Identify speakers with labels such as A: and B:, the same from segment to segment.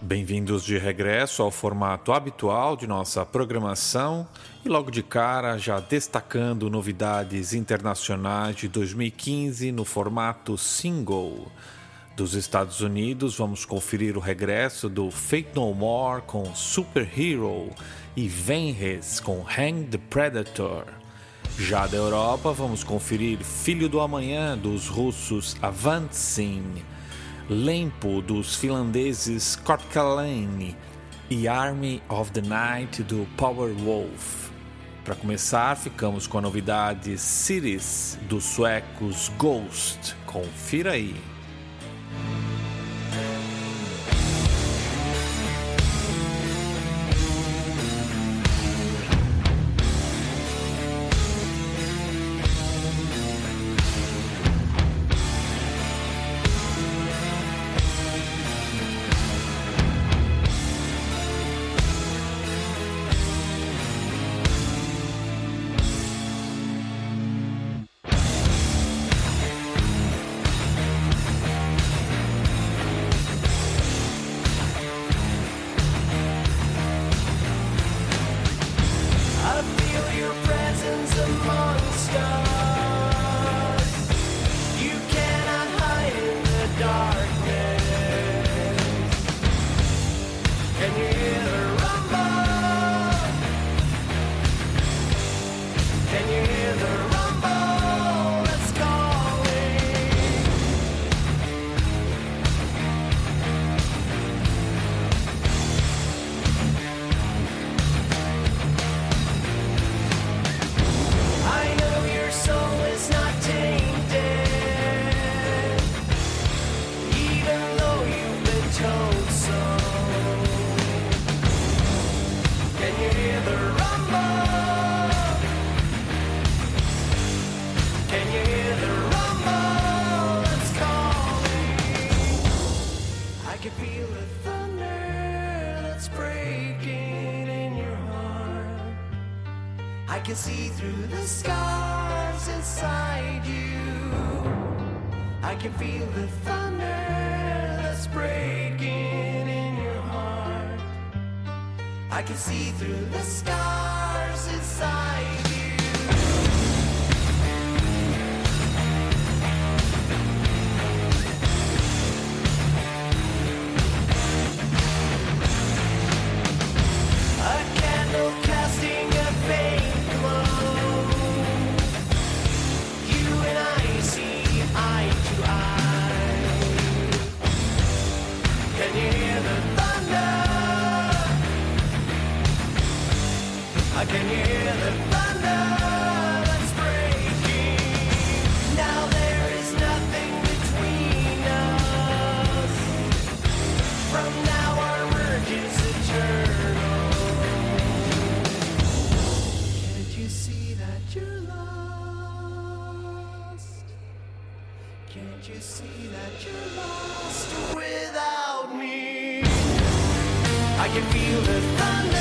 A: Bem-vindos de regresso ao formato habitual de nossa programação e logo de cara já destacando novidades internacionais de 2015 no formato single. Dos Estados Unidos, vamos conferir o regresso do Fate No More com Super Hero e Venres com Hang the Predator. Já da Europa, vamos conferir Filho do Amanhã dos russos Avantsin Lempo dos finlandeses Kortkalane e Army of the Night do Power Wolf. Para começar, ficamos com a novidade Cities dos suecos Ghost. Confira aí.
B: I can feel the thunder.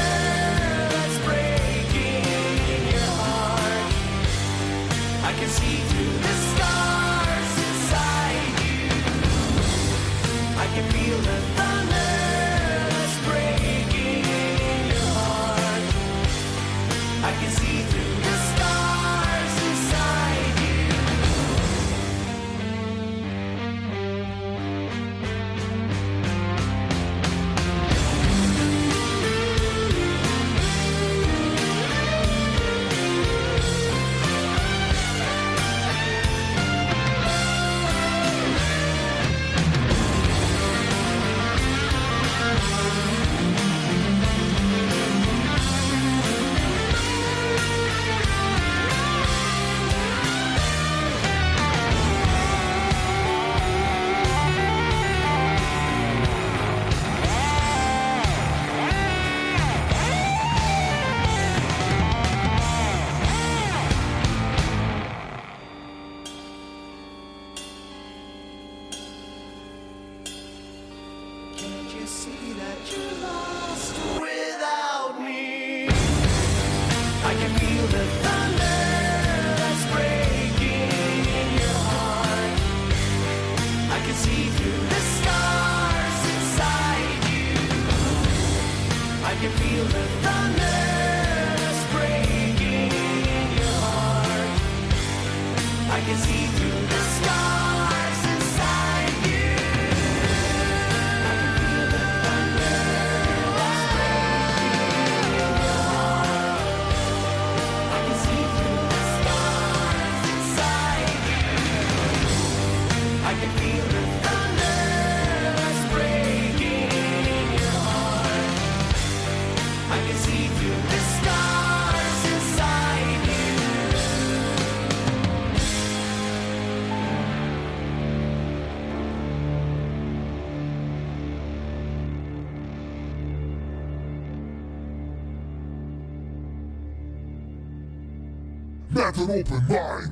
B: An
C: open mind.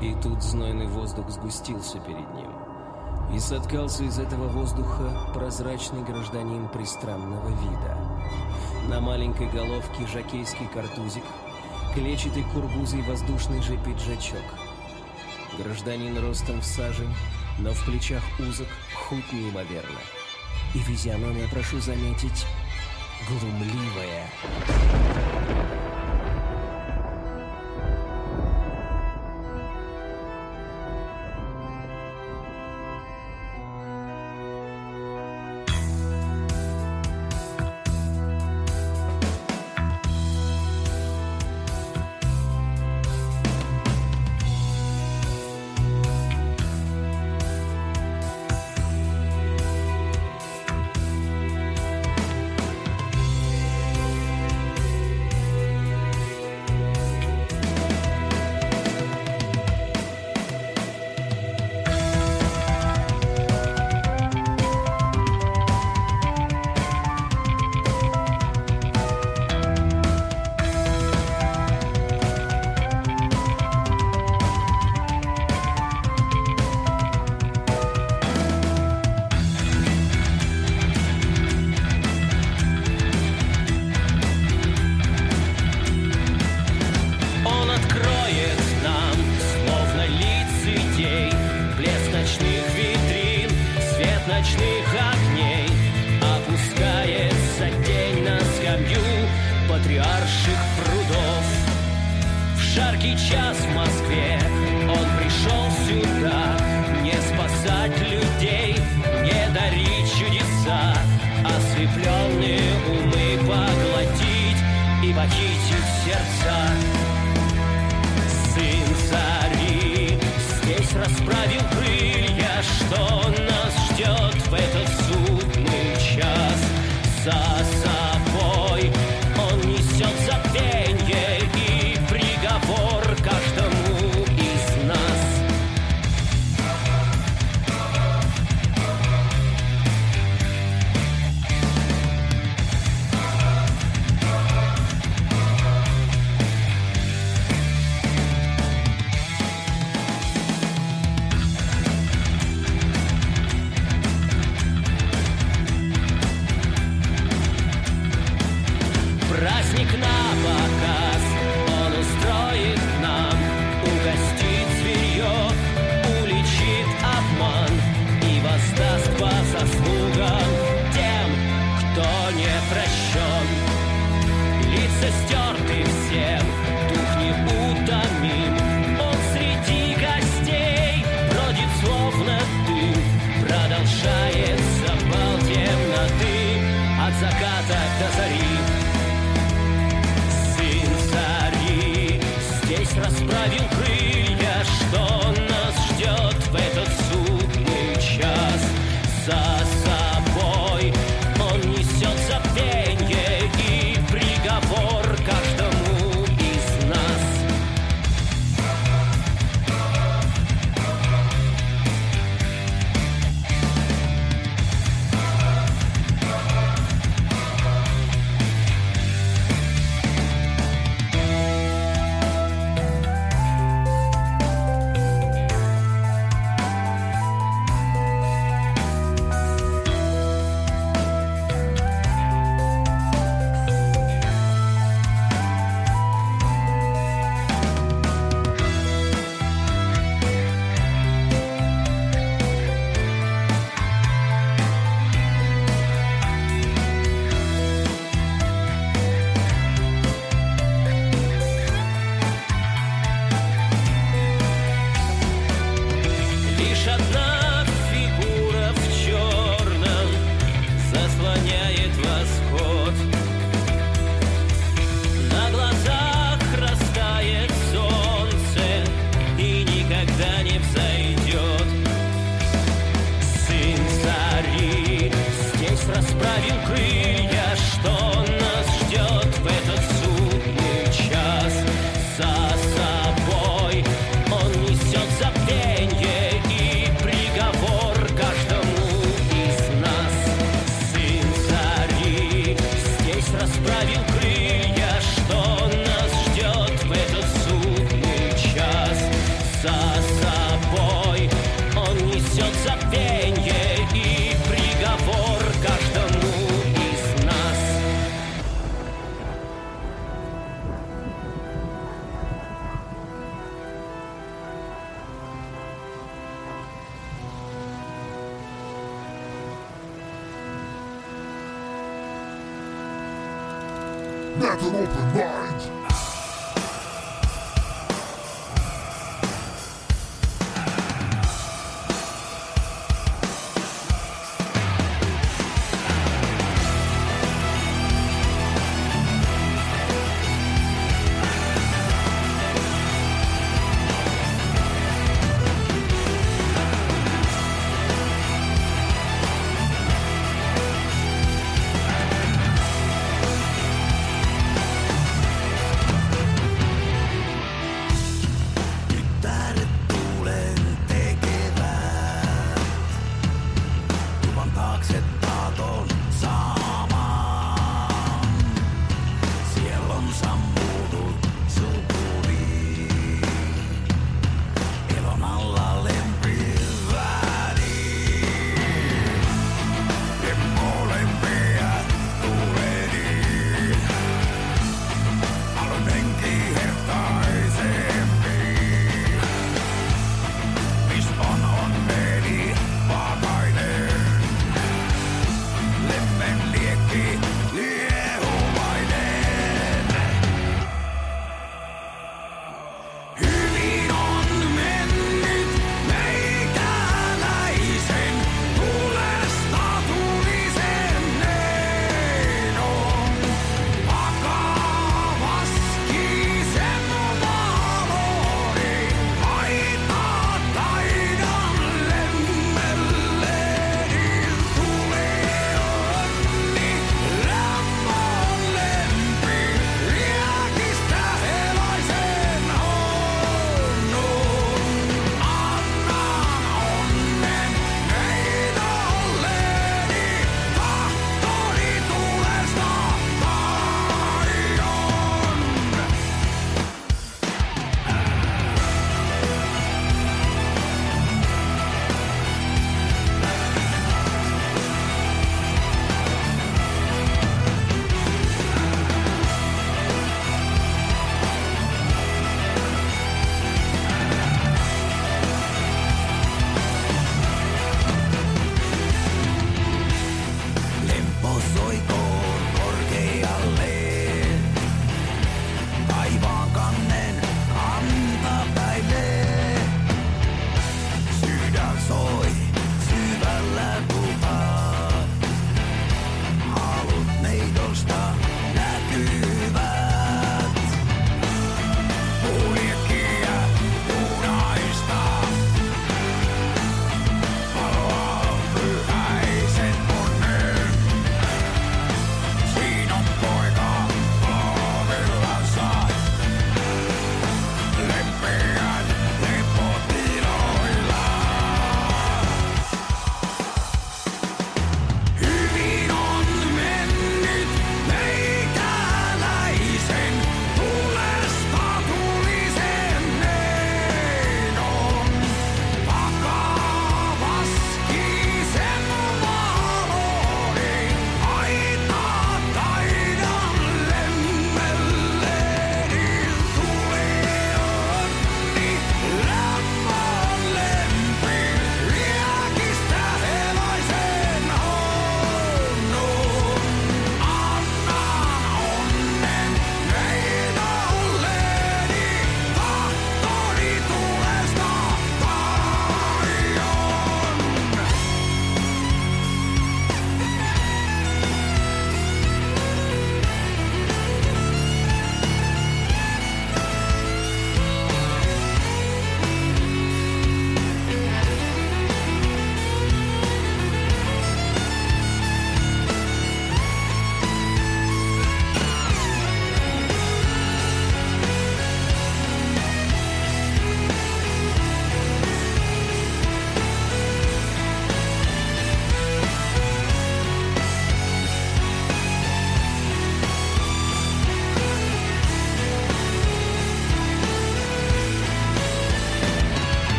D: И тут знойный воздух сгустился перед ним. И соткался из этого воздуха прозрачный гражданин пристранного вида. На маленькой головке жакейский картузик, клетчатый кургузый воздушный же пиджачок. Гражданин ростом в саже, но в плечах узок, худ неимоверно. И физиономия, прошу заметить, глумливая.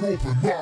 E: left and
F: open.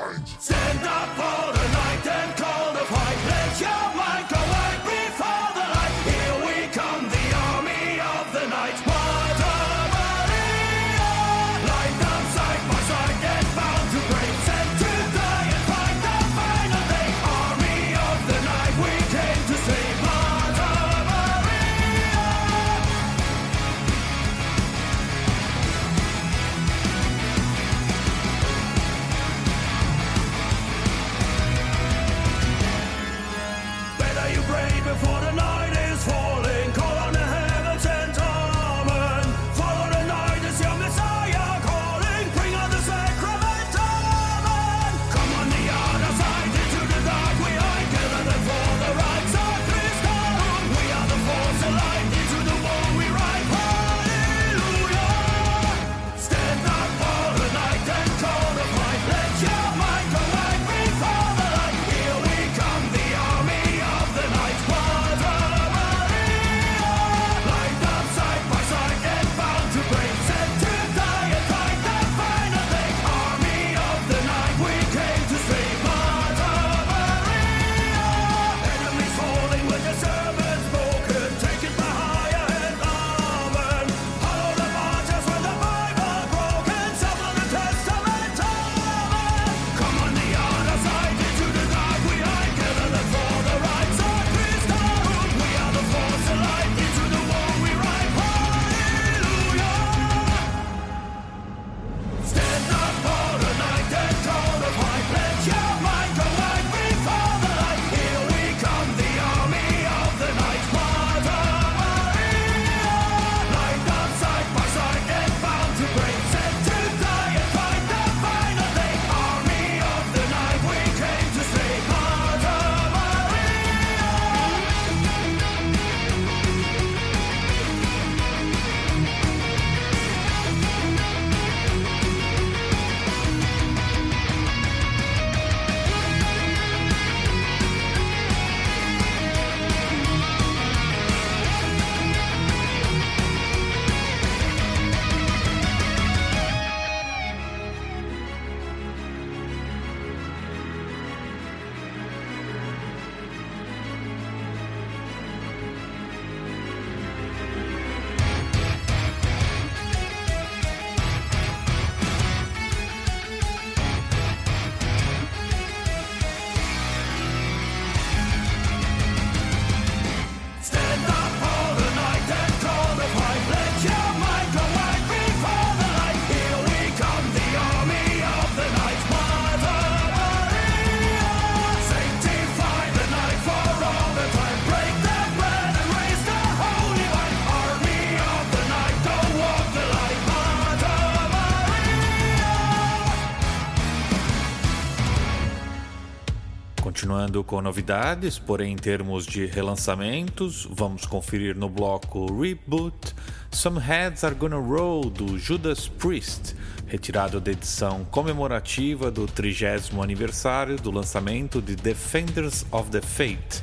F: Com novidades, porém em termos de relançamentos, vamos conferir no bloco Reboot. Some Heads Are Gonna Roll do Judas Priest, retirado da edição comemorativa do 30 aniversário do lançamento de Defenders of the Faith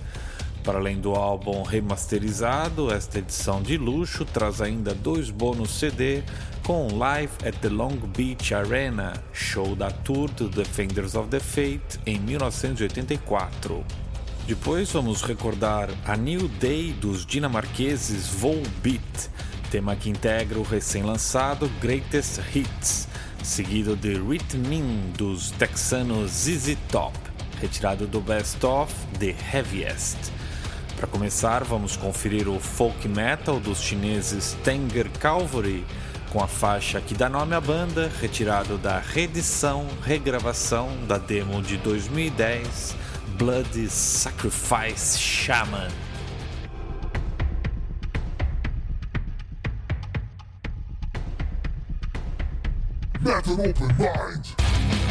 F: para além do álbum remasterizado, esta edição de luxo traz ainda dois bônus CD com Live at the Long Beach Arena, show da tour do Defenders of the Faith em 1984. Depois vamos recordar a New Day dos dinamarqueses Volbeat, tema que integra o recém-lançado Greatest Hits, seguido de Rhythmin dos texanos ZZ Top, retirado do Best Of The Heaviest. Para começar, vamos conferir o folk metal dos chineses Tanger Calvary com a faixa que dá nome à banda, retirado da reedição, regravação da demo de 2010, Blood Sacrifice Shaman.
G: Open mind.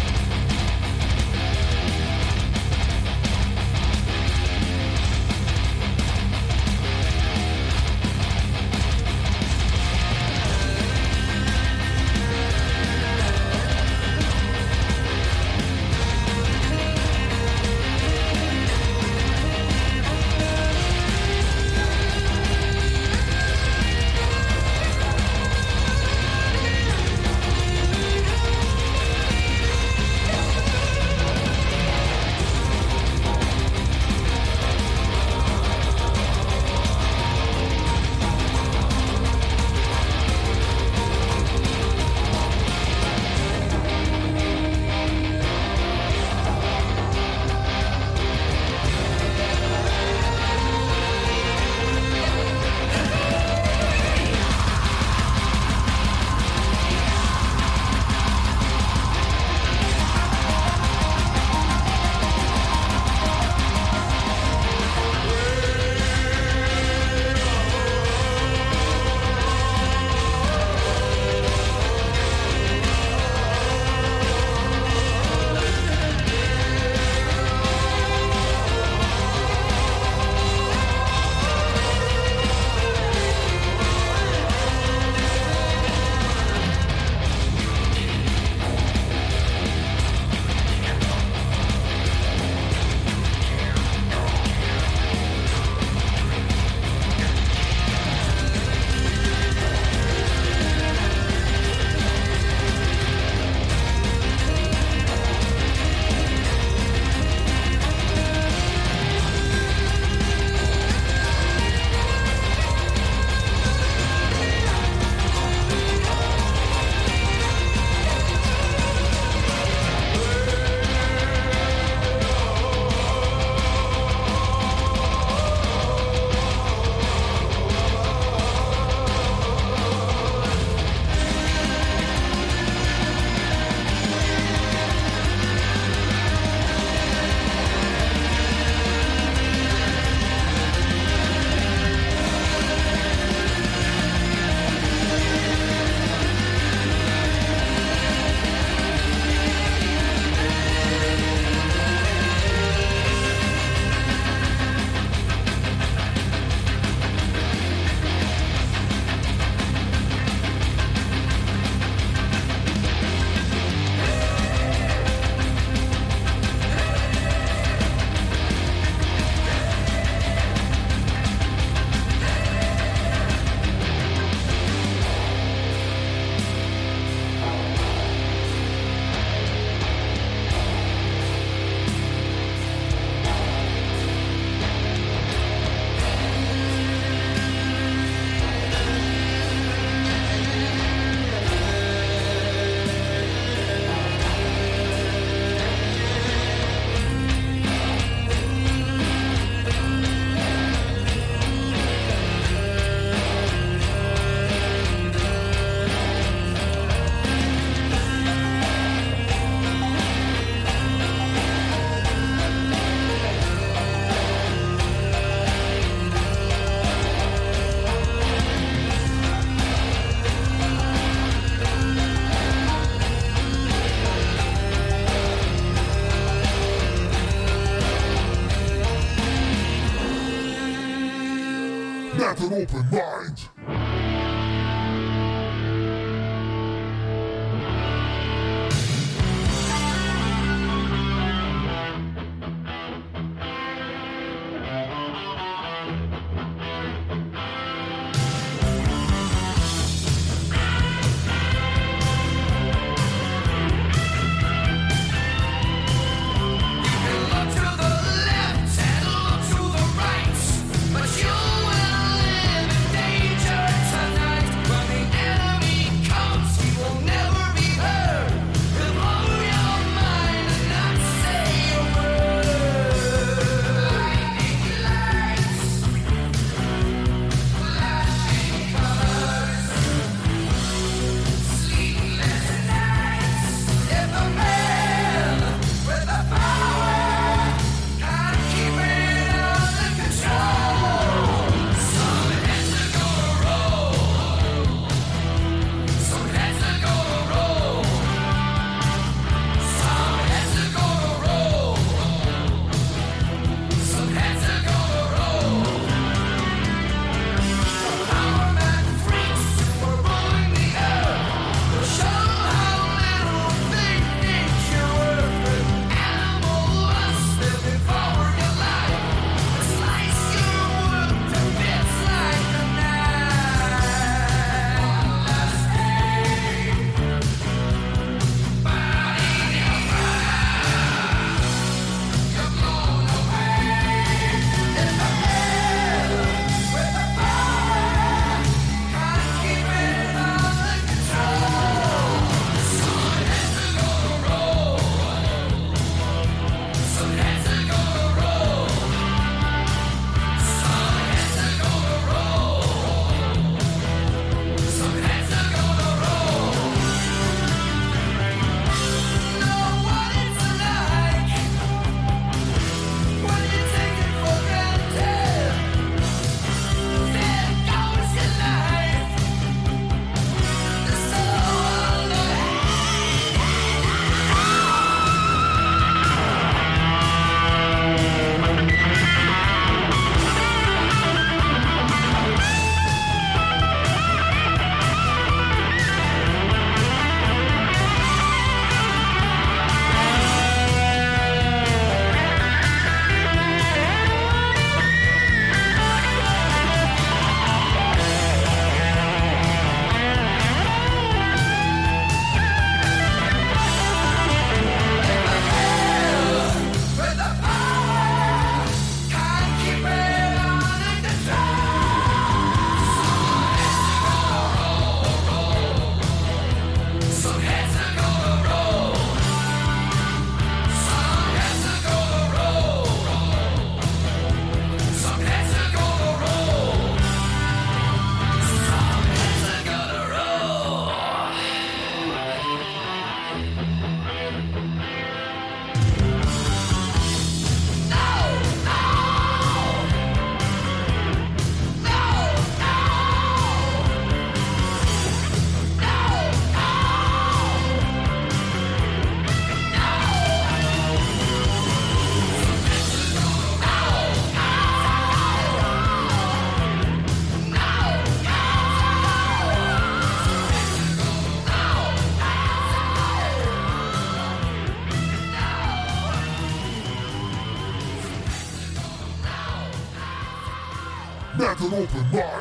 F: Open mind.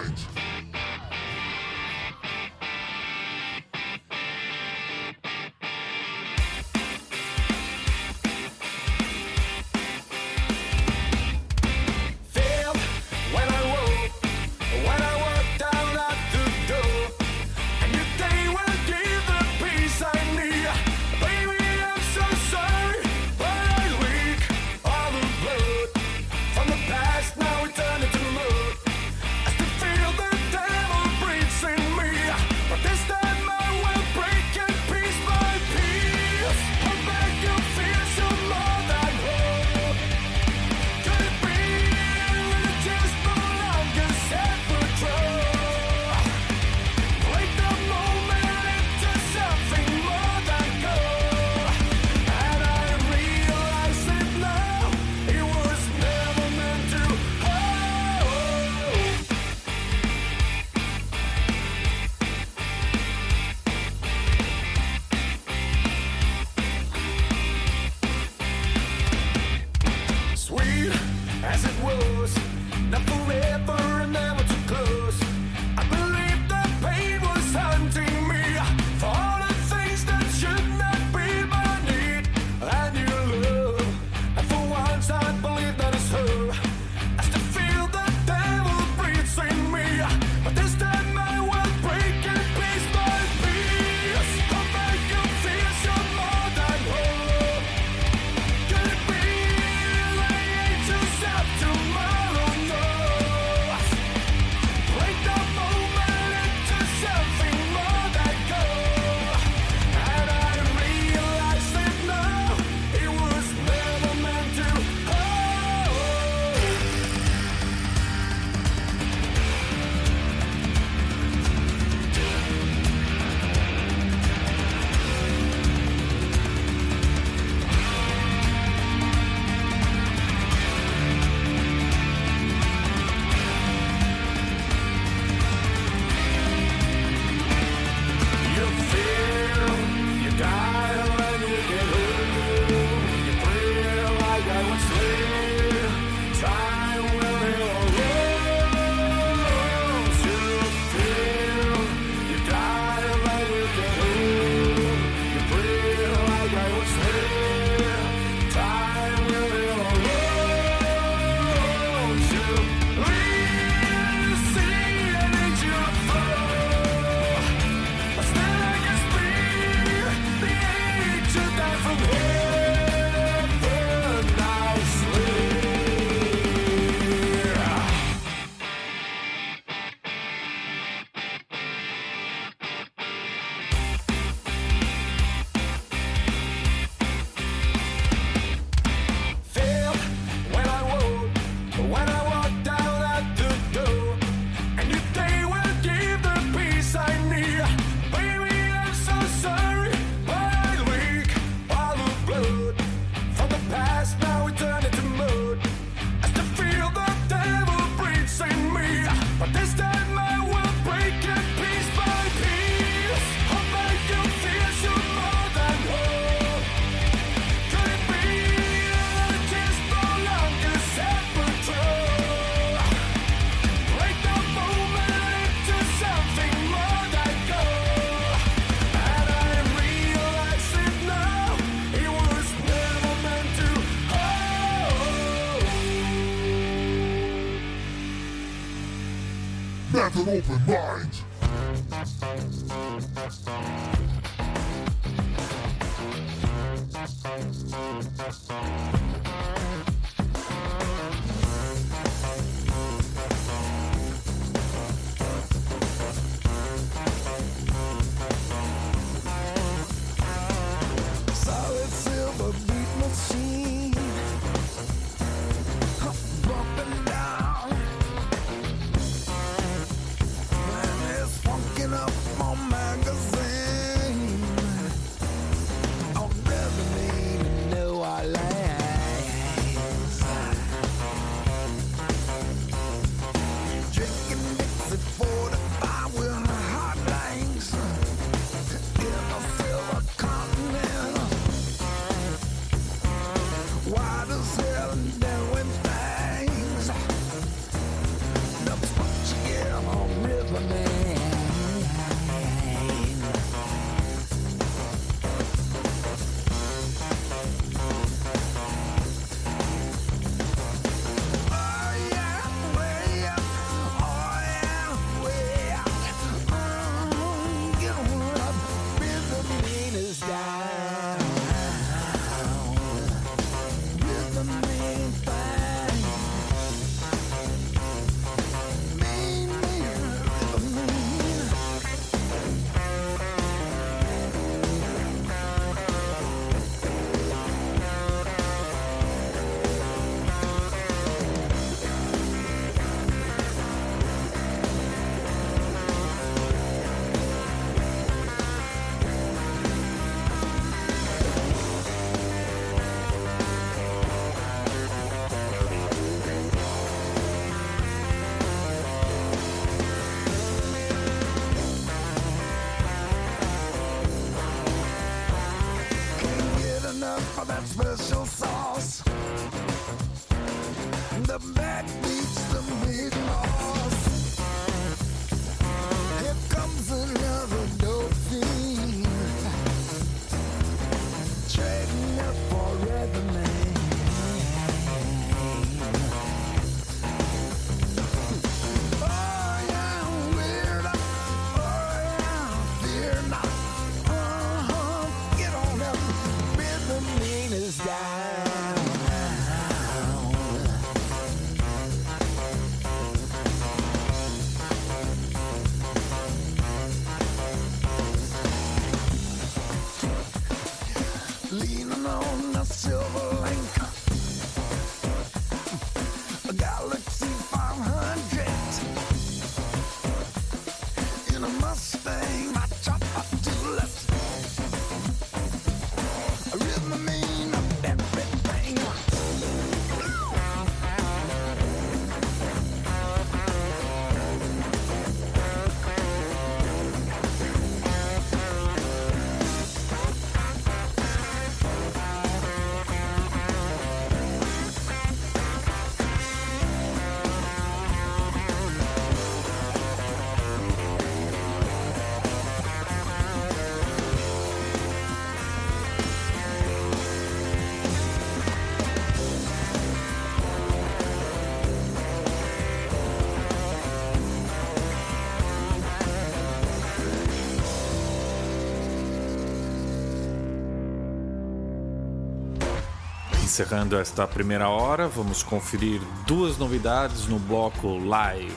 H: Encerrando esta primeira hora, vamos conferir duas novidades no bloco live.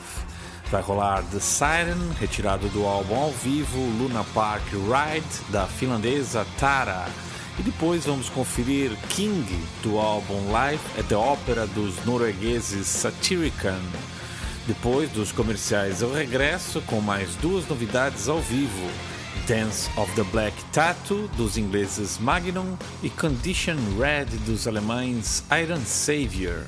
H: Vai rolar The Siren, retirado do álbum ao vivo Luna Park Ride, da finlandesa Tara. E depois vamos conferir King, do álbum Live at the Opera dos noruegueses Satirican. Depois dos comerciais, eu regresso com mais duas novidades ao vivo. Dance of the Black Tattoo, dos ingleses Magnum, e Condition Red, dos alemães Iron Savior.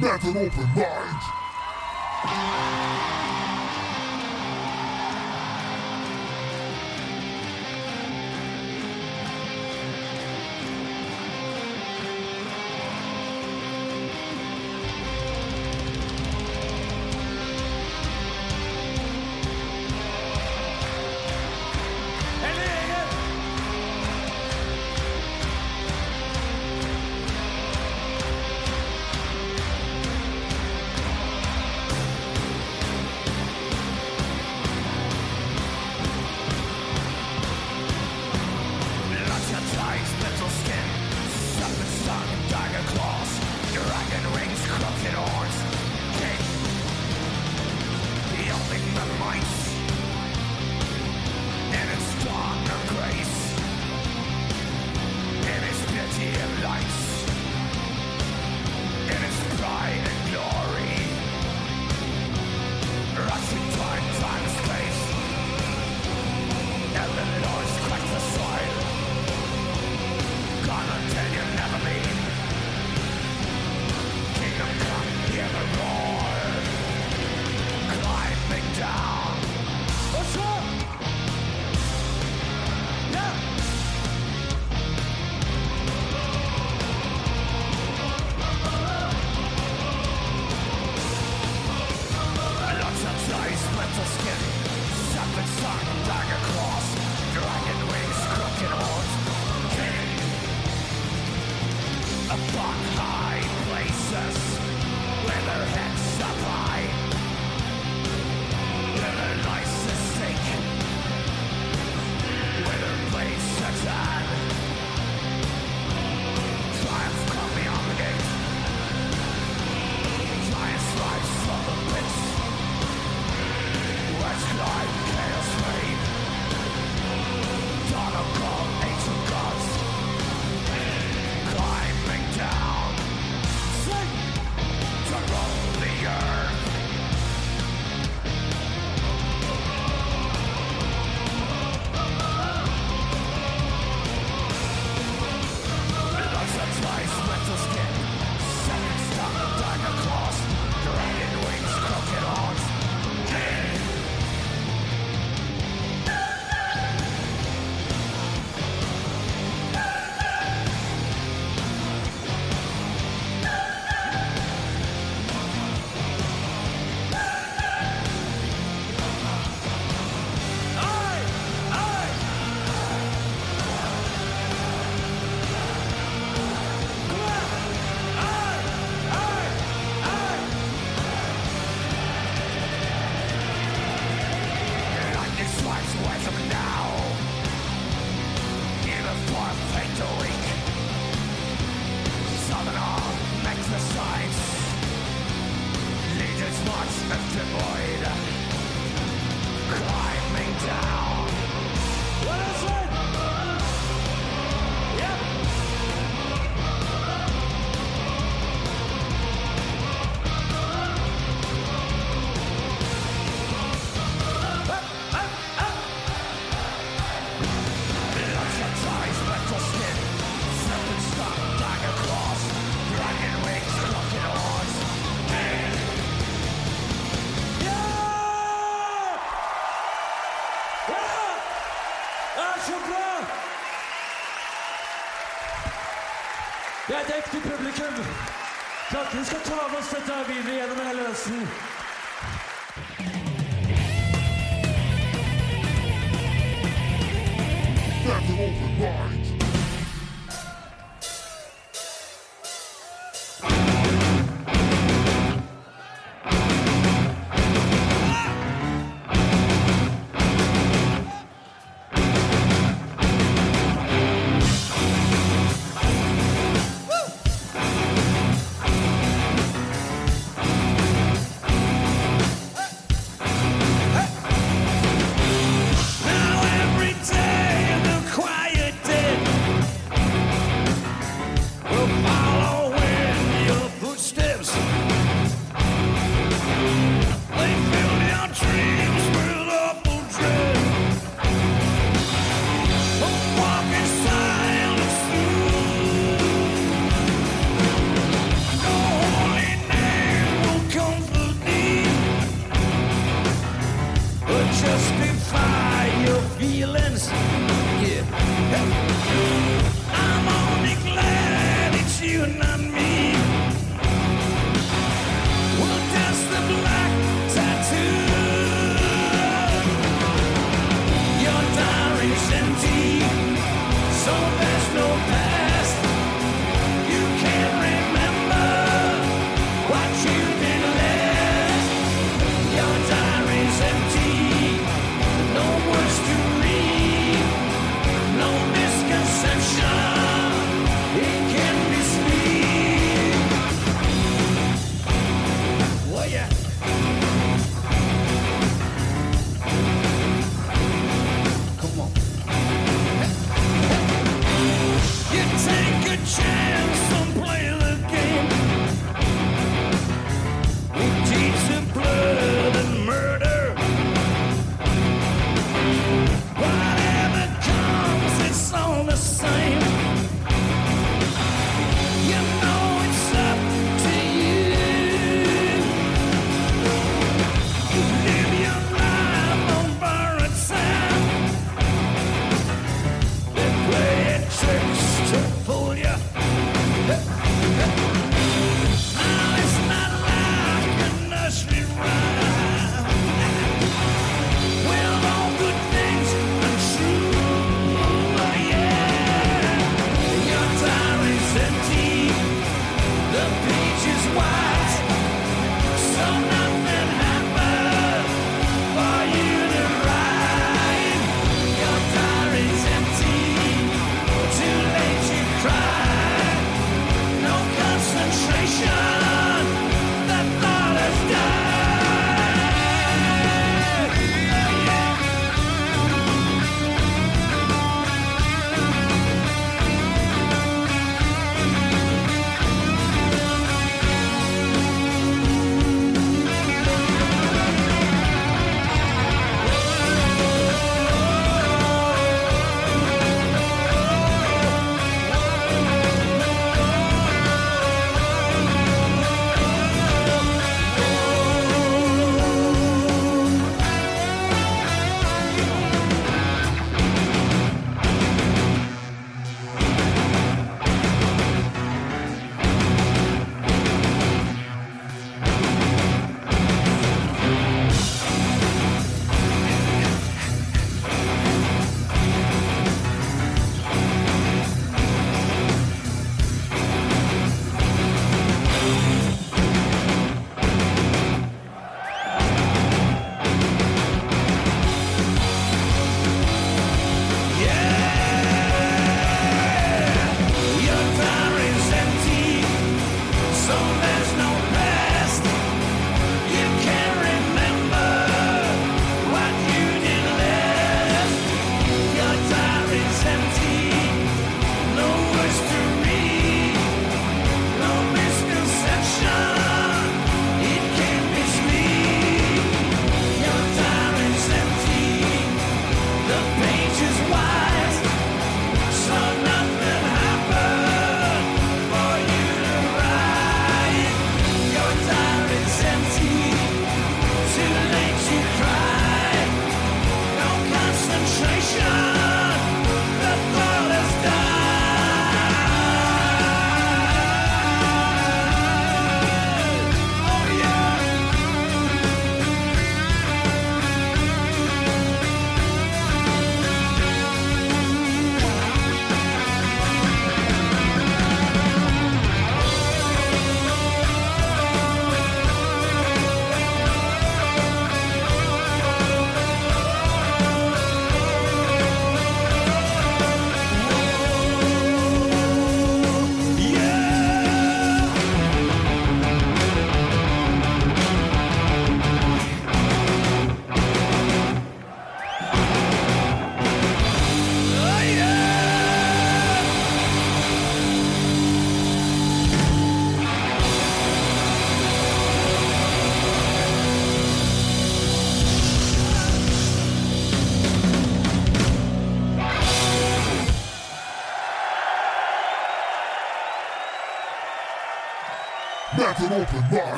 A: Never open mind.
I: Let's go talk.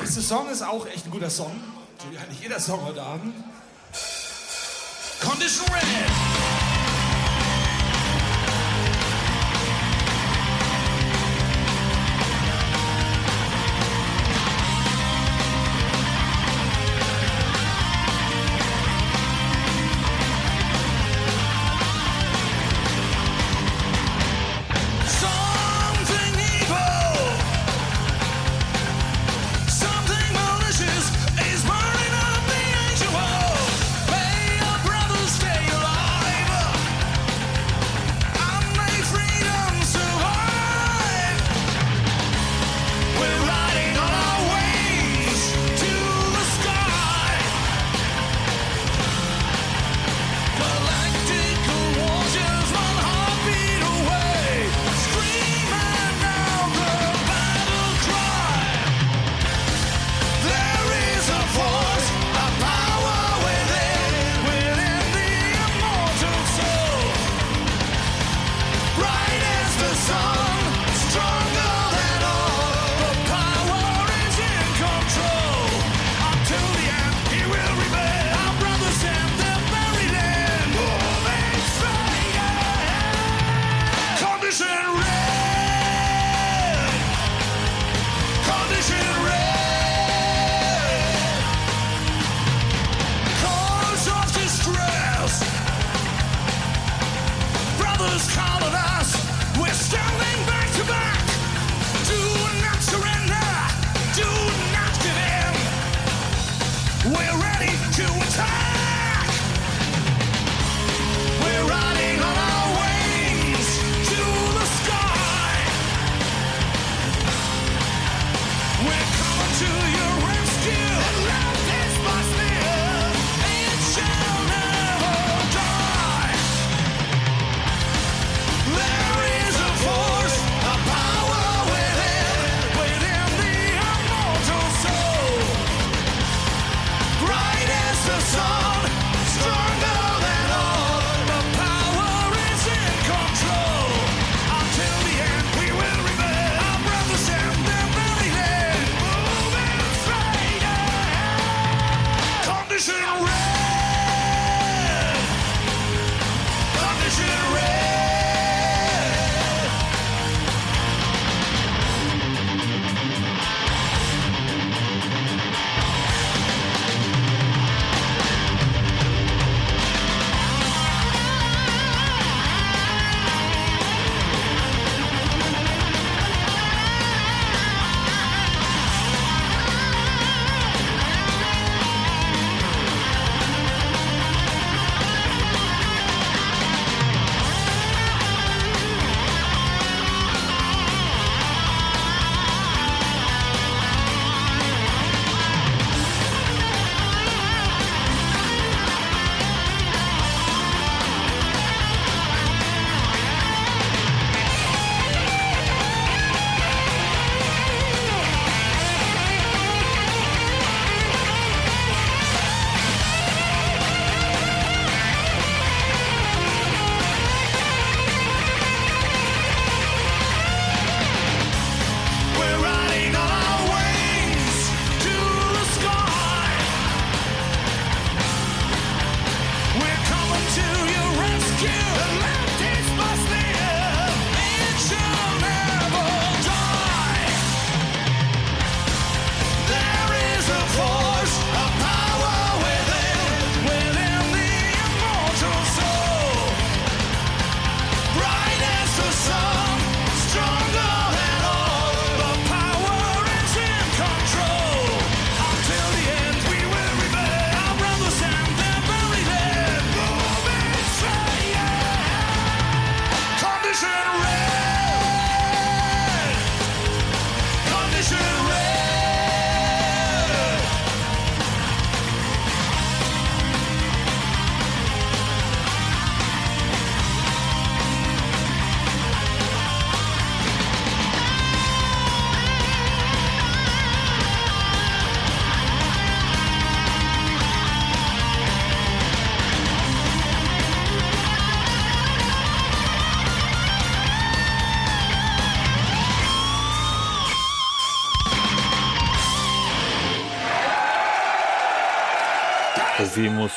F: Dieser Song ist auch echt ein guter Song. So wie eigentlich jeder Song heute Abend.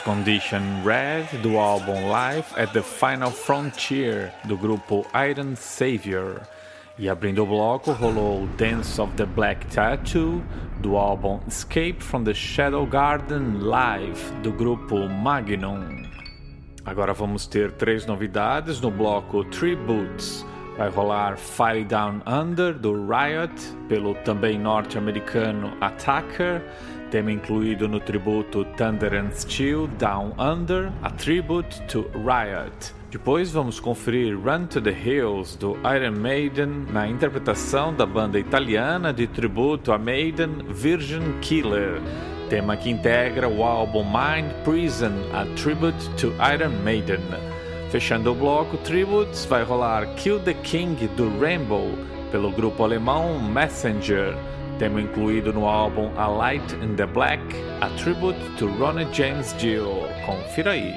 F: Condition Red
A: do álbum Live at the Final Frontier do grupo Iron Savior. E abrindo o bloco rolou Dance of the Black Tattoo do álbum Escape from the Shadow Garden Live do grupo Magnum. Agora vamos ter três novidades no bloco Tributes. Vai rolar Fire Down Under do Riot pelo também norte-americano Attacker, tema incluído no tributo Thunder and Steel Down Under, a tribute to Riot. Depois vamos conferir Run to the Hills do Iron Maiden na interpretação da banda italiana de tributo a Maiden Virgin Killer, tema que integra o álbum Mind Prison, a tribute to Iron Maiden. Fechando o bloco Tributes, vai rolar Kill the King do Rainbow pelo grupo alemão Messenger, tema incluído no álbum A Light in the Black, a tribute to Ronnie James Dio. Confira aí.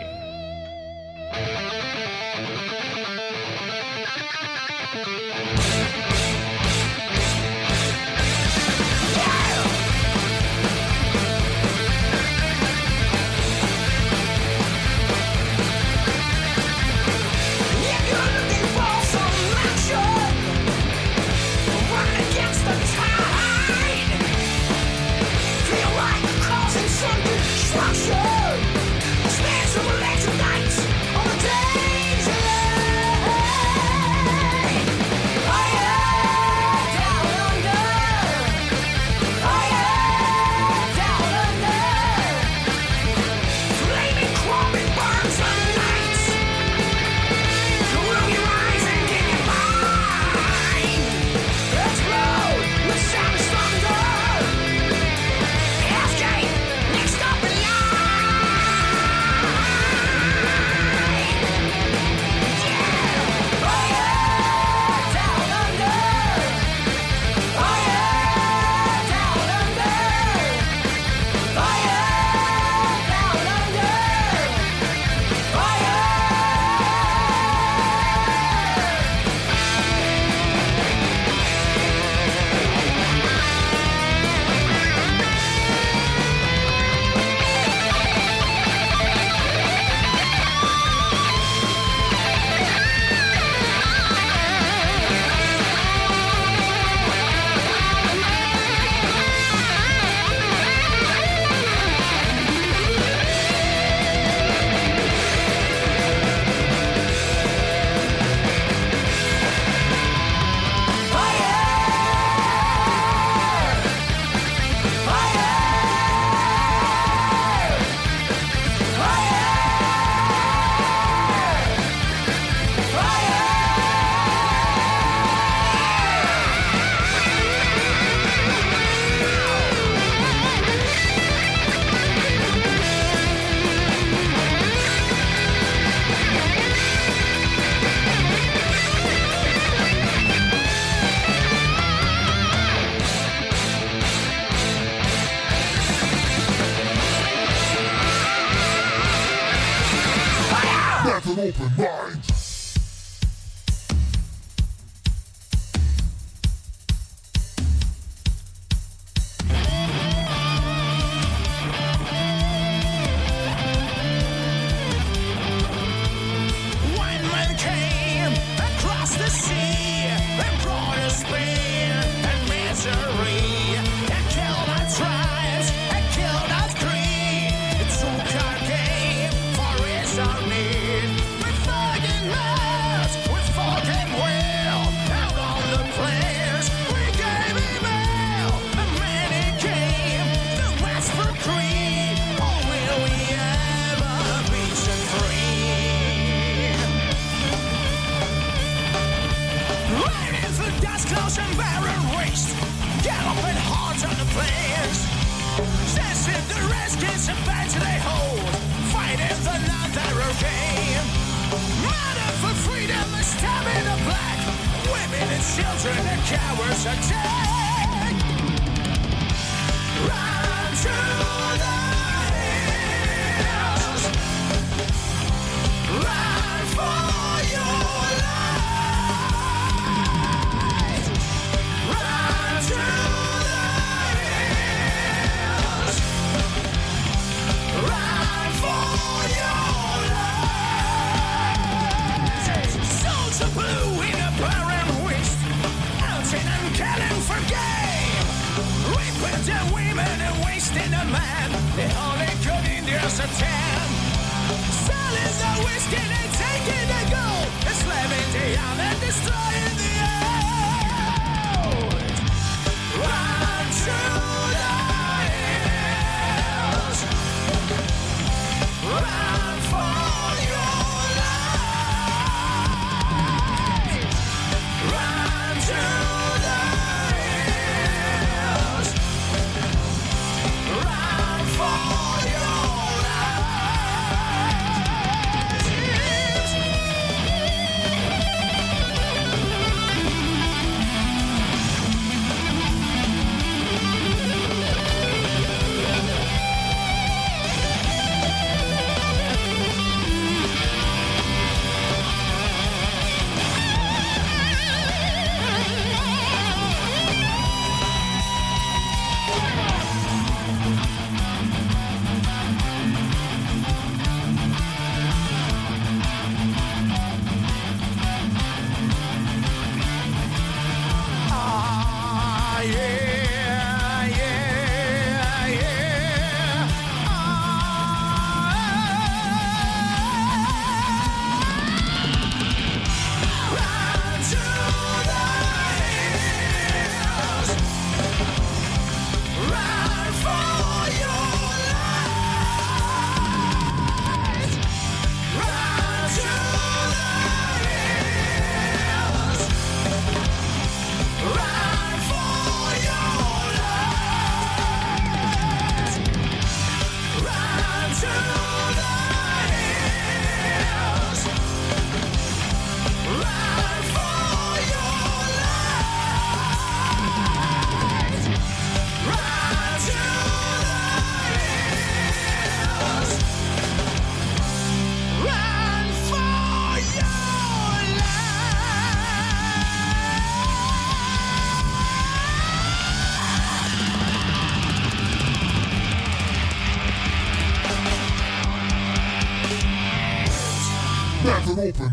J: Open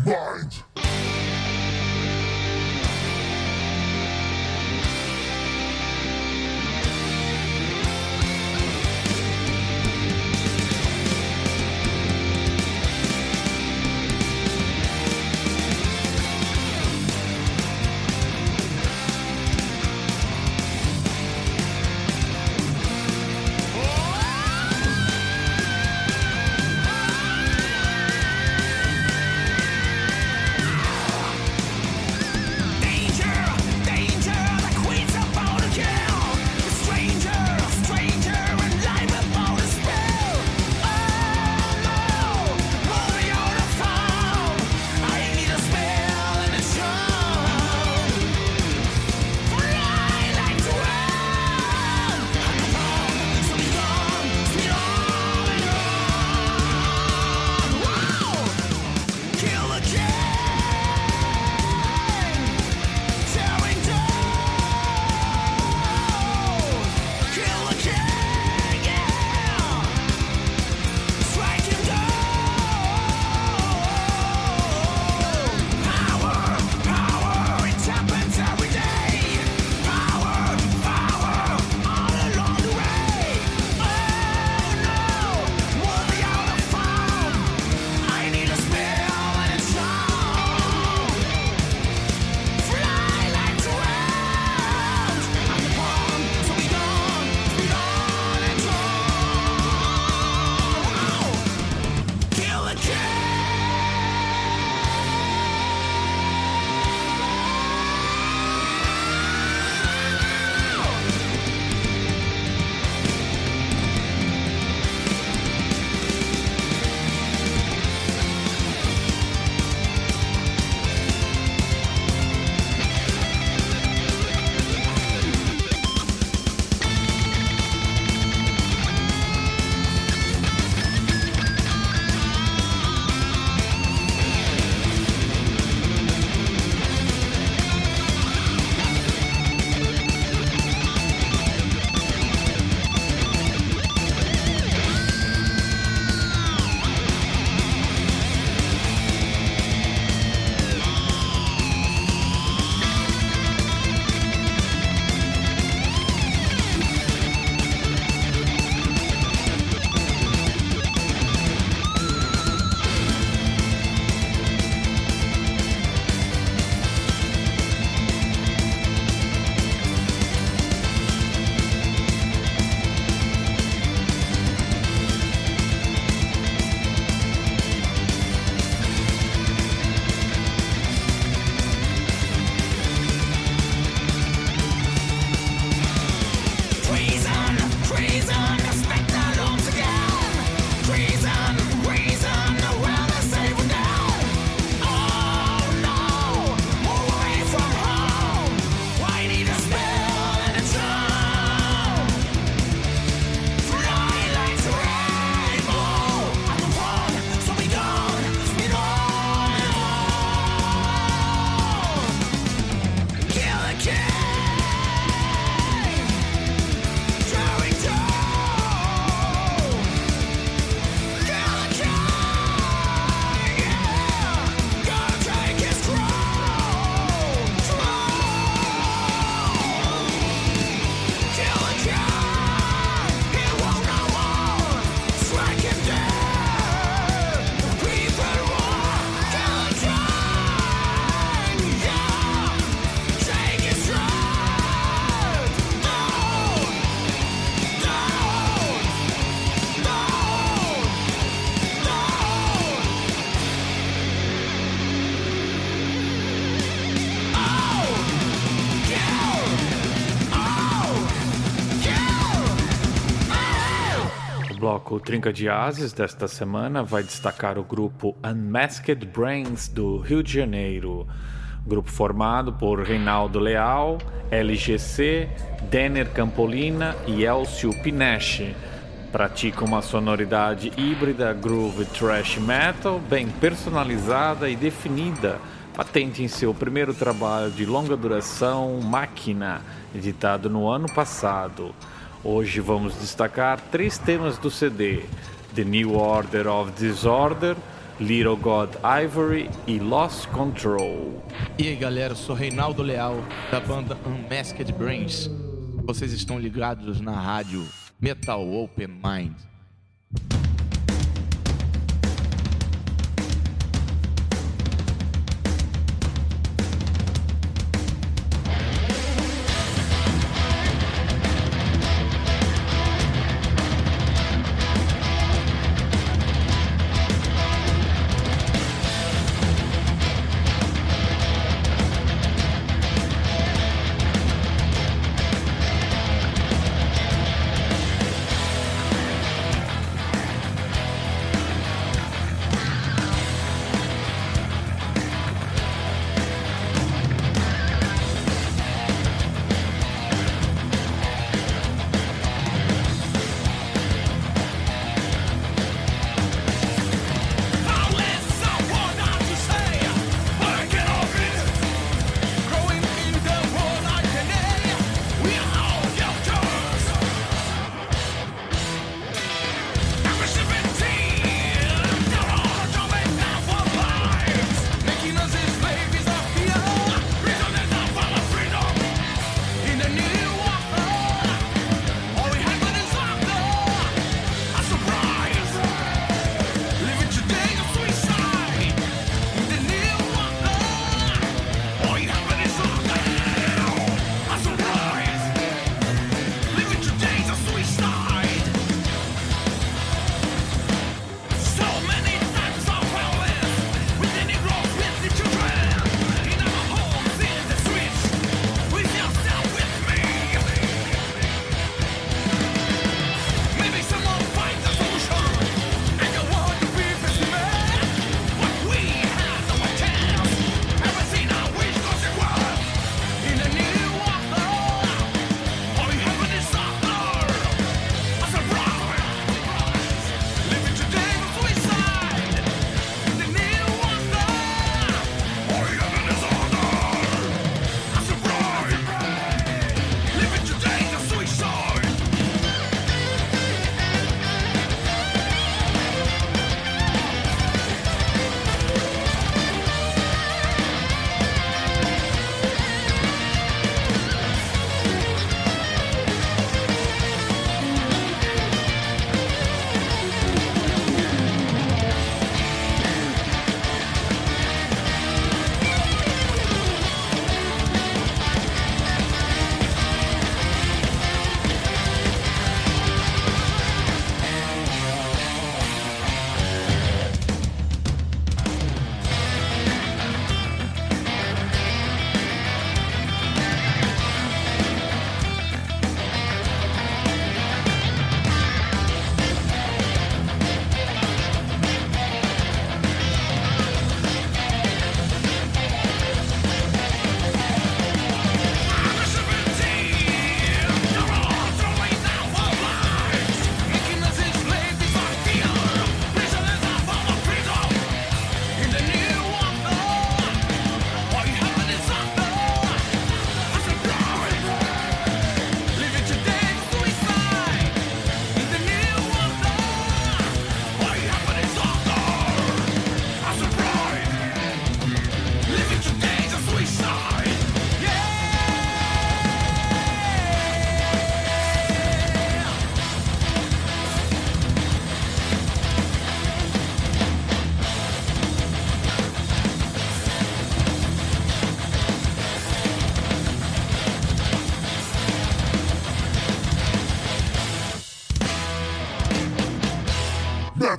H: bloco Trinca de Ases desta semana vai destacar o grupo Unmasked Brains do Rio de Janeiro. Grupo formado por Reinaldo Leal, LGC, Denner Campolina e Elcio Pineche. Pratica uma sonoridade híbrida groove thrash metal bem personalizada e definida, patente em seu primeiro trabalho de longa duração, Máquina, editado no ano passado. Hoje vamos destacar três temas do CD: The New Order of Disorder, Little God Ivory e Lost Control.
F: E aí galera, eu sou Reinaldo Leal, da banda Unmasked Brains. Vocês estão ligados na rádio Metal Open Mind.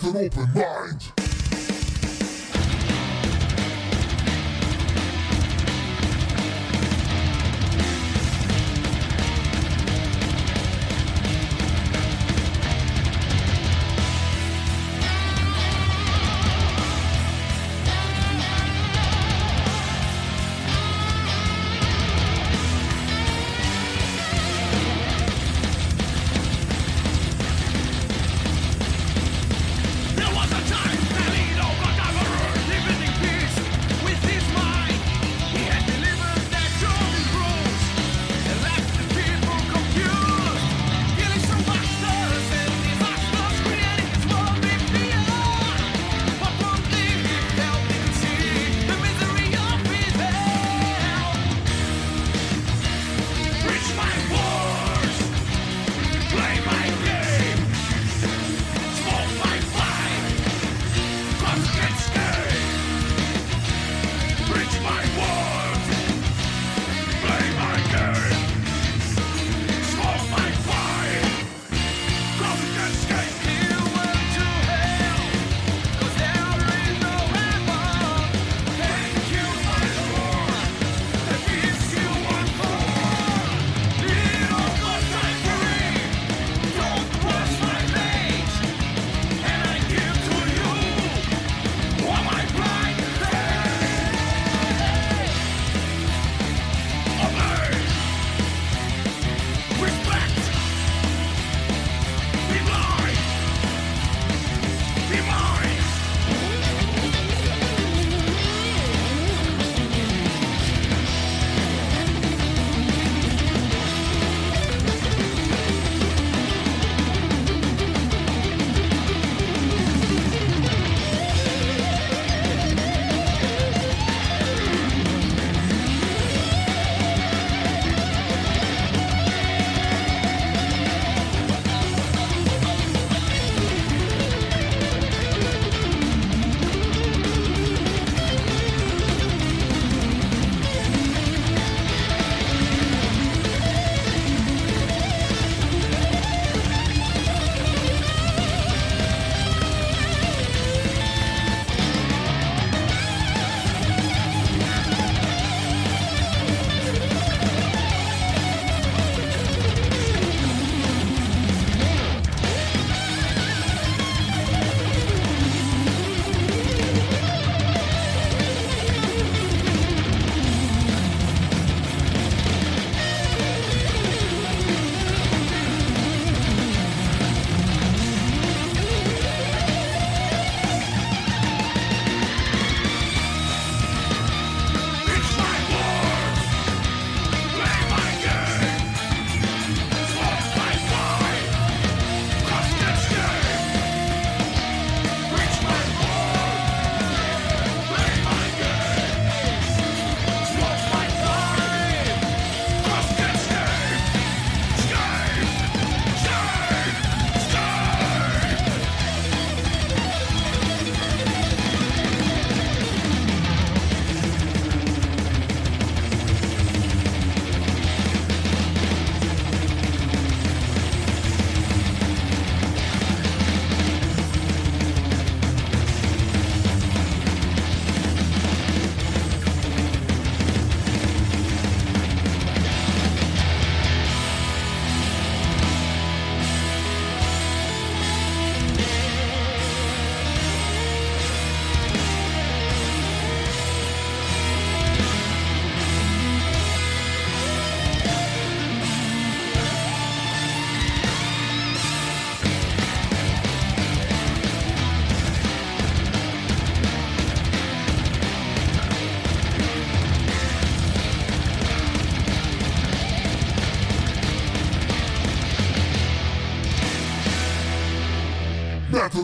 K: An open mind.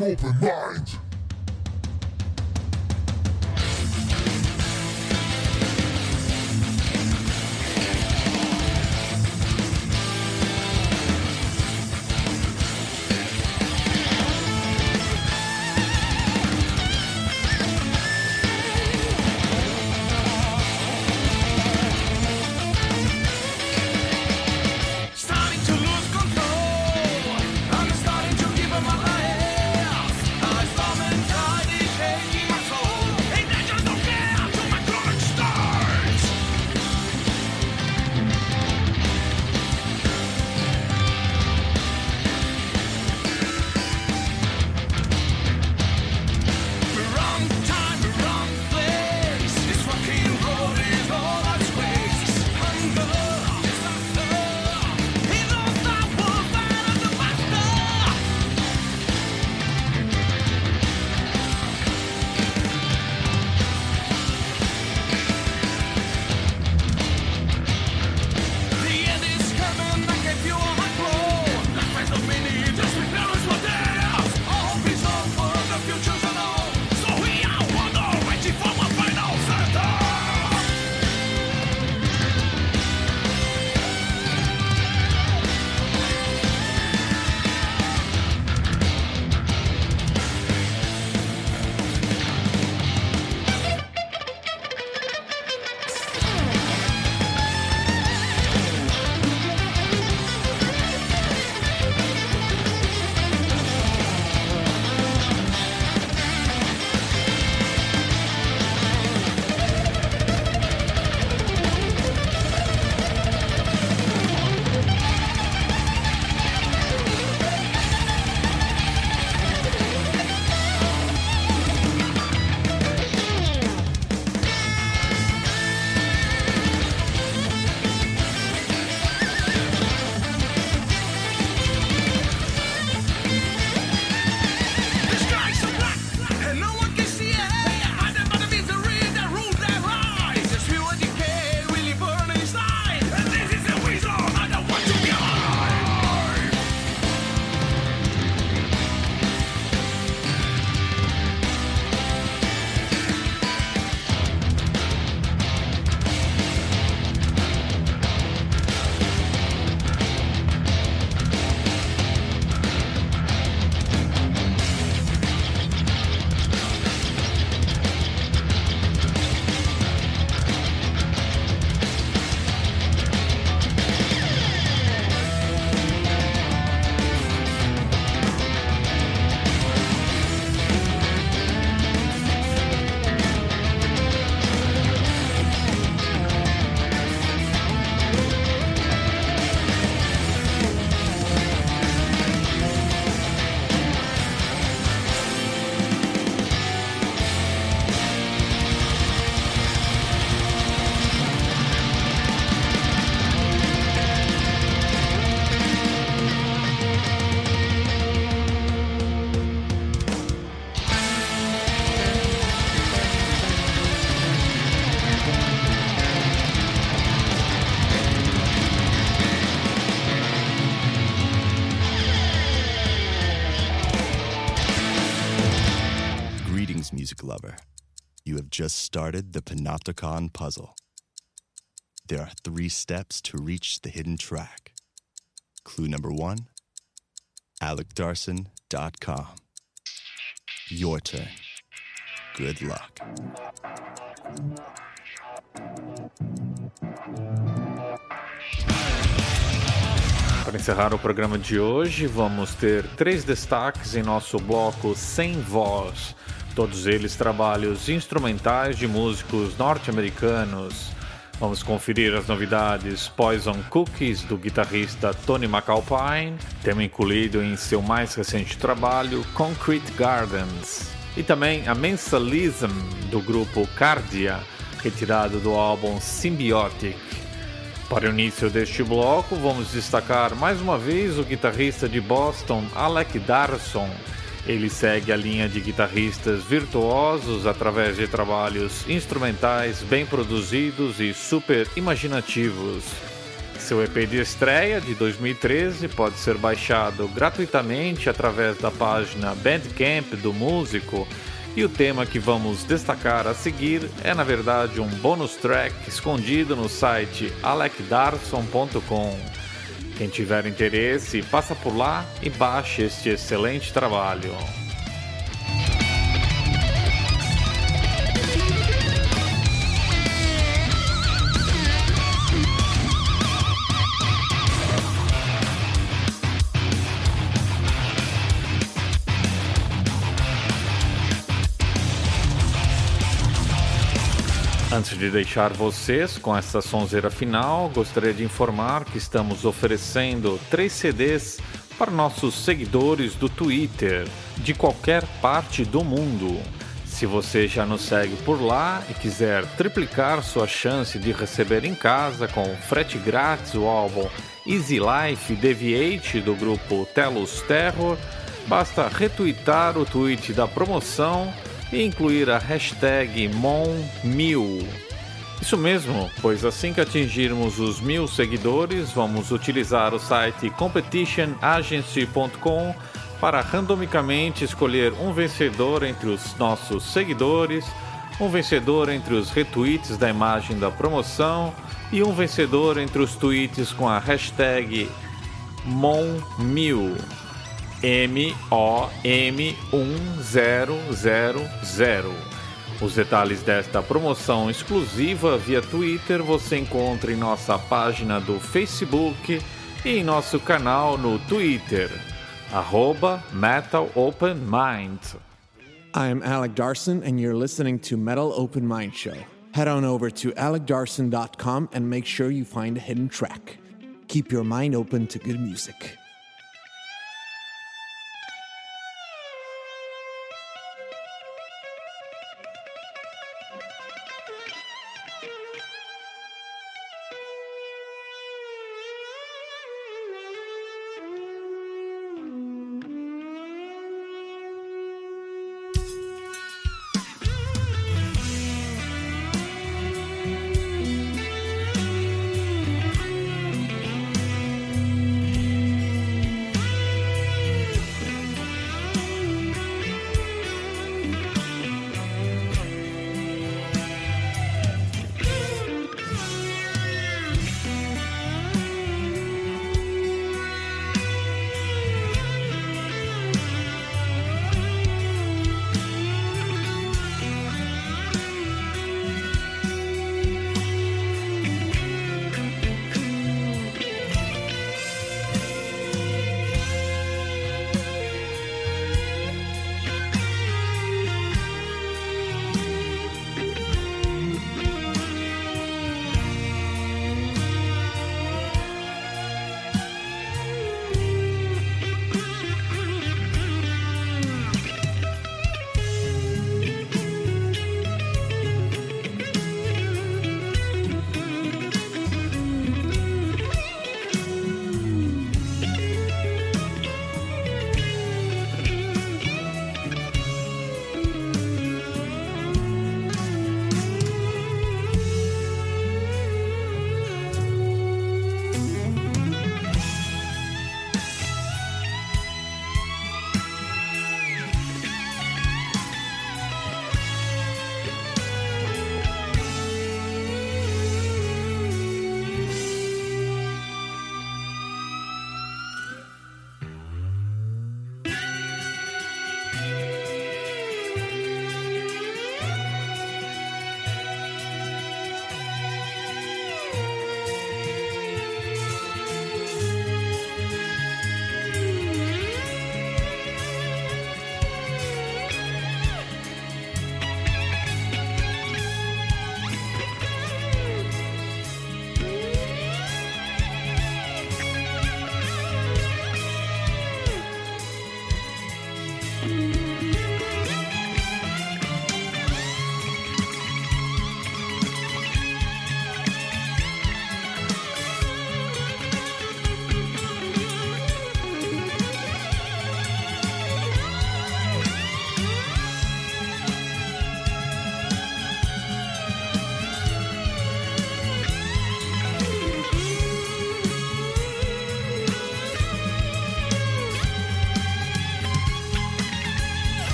F: Open mind.
L: Just started the Panopticon puzzle. There are three steps to reach the hidden track. Clue number one AlecDarson.com. Your turn. Good luck.
H: Para encerrar o programa de hoje, vamos ter três destaques em nosso bloco Sem Voz. Todos eles trabalhos instrumentais de músicos norte-americanos. Vamos conferir as novidades Poison Cookies do guitarrista Tony McAlpine, tema incluído em seu mais recente trabalho Concrete Gardens. E também a Mensalism do grupo Cardia, retirado do álbum Symbiotic. Para o início deste bloco, vamos destacar mais uma vez o guitarrista de Boston, Alec Darson. Ele segue a linha de guitarristas virtuosos através de trabalhos instrumentais bem produzidos e super imaginativos. seu EP de estreia de 2013 pode ser baixado gratuitamente através da página Bandcamp do músico. E o tema que vamos destacar a seguir é, na verdade, um bônus track escondido no site alecdarson.com. Quem tiver interesse, passa por lá e baixe este excelente trabalho. Antes de deixar vocês com essa sonzeira final, gostaria de informar que estamos oferecendo três CDs para nossos seguidores do Twitter de qualquer parte do mundo. Se você já nos segue por lá e quiser triplicar sua chance de receber em casa com frete grátis o álbum Easy Life Deviate do grupo Telos Terror, basta retweetar o tweet da promoção e incluir a hashtag MON1000. Isso mesmo, pois assim que atingirmos os mil seguidores, vamos utilizar o site competitionagency.com para randomicamente escolher um vencedor entre os nossos seguidores, um vencedor entre os retweets da imagem da promoção e um vencedor entre os tweets com a hashtag MON1000. M-O-M-1000. Os detalhes desta promoção exclusiva via Twitter você encontra em nossa página do Facebook e em nosso canal no Twitter, arroba Metal Open Mind.
A: I'm Alec Darson, and you're listening to Metal Open Mind Show. Head on over to alecdarson.com and make sure you find a hidden track. Keep your mind open to good music.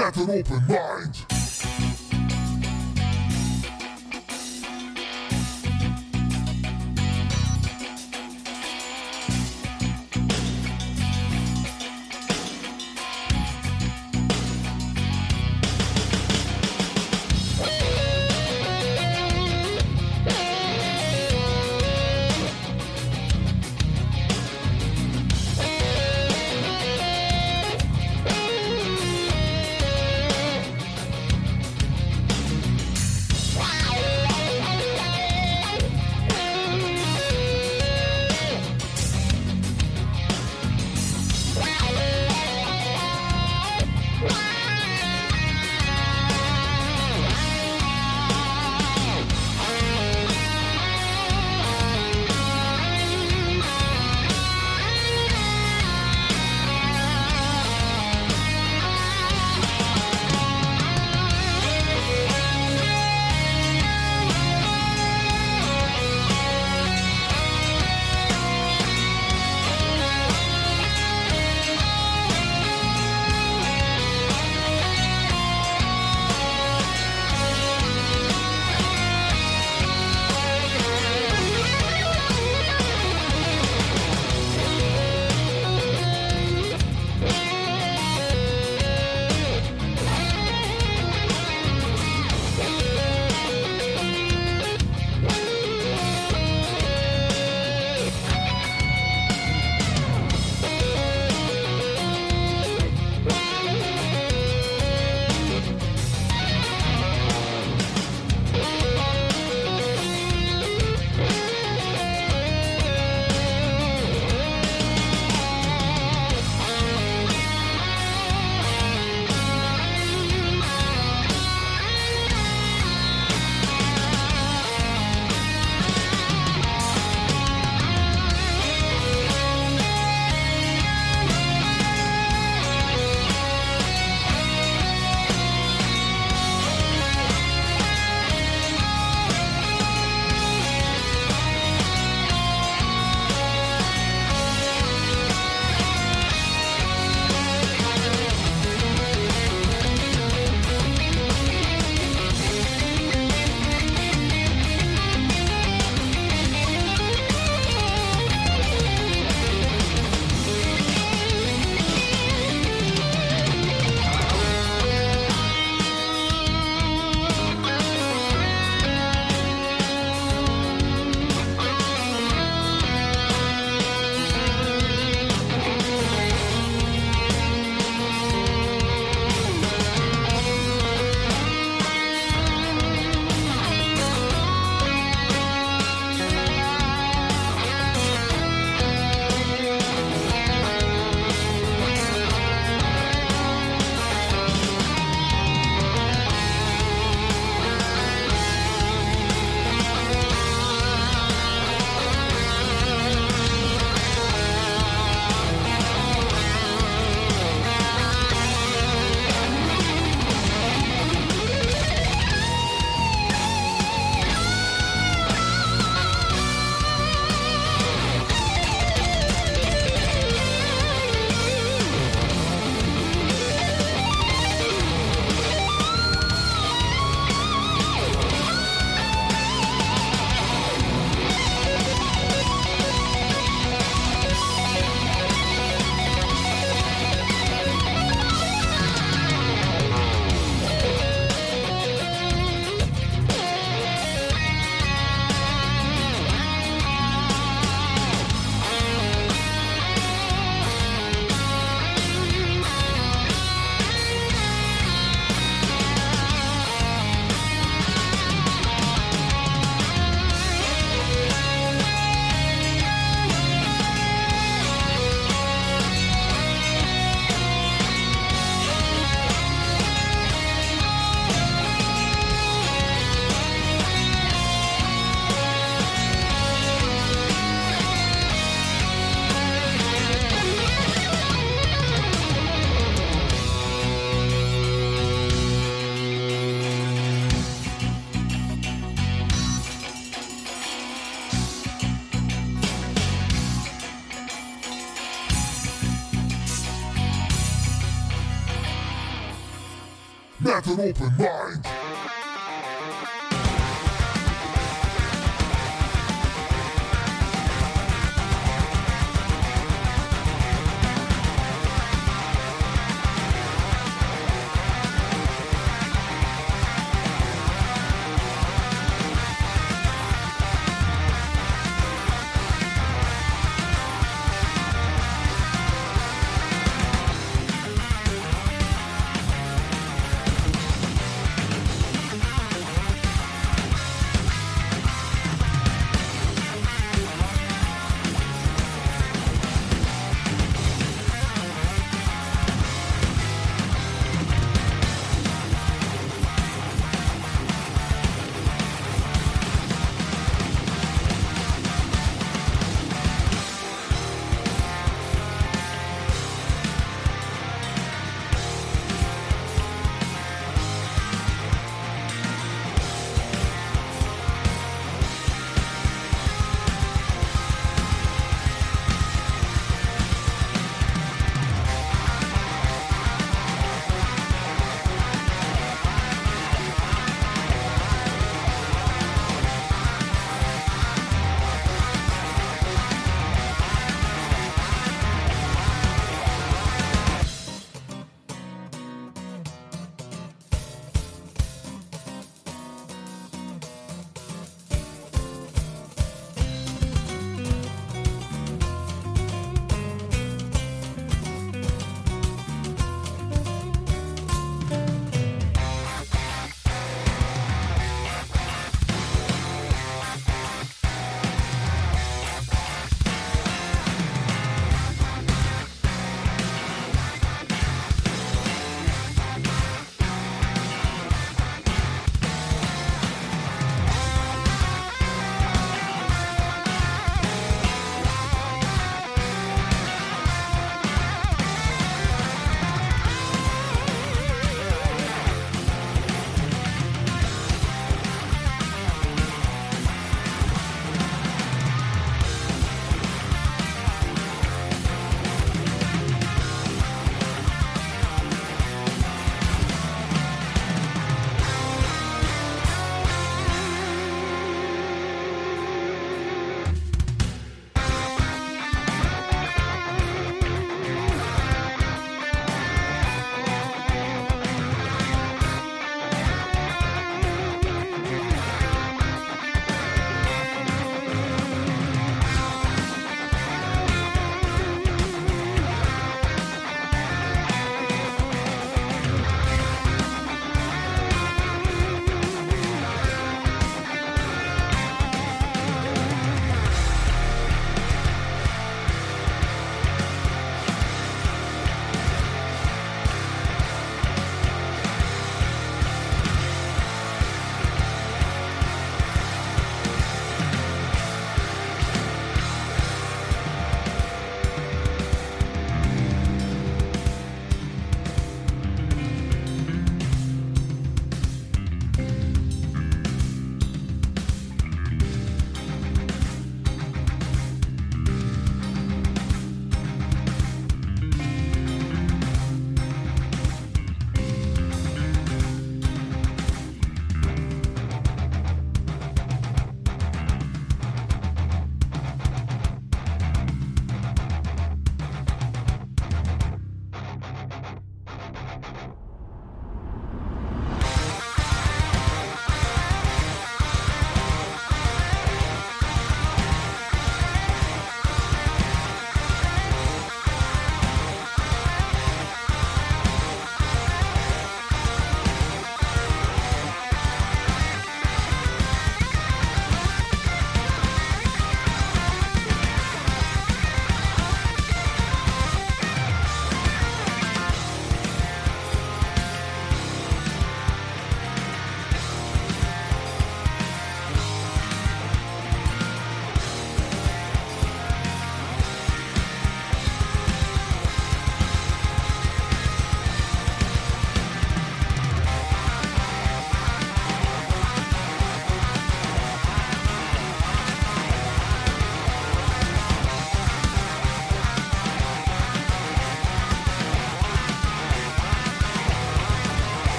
K: Let an open mind. Let an open mind.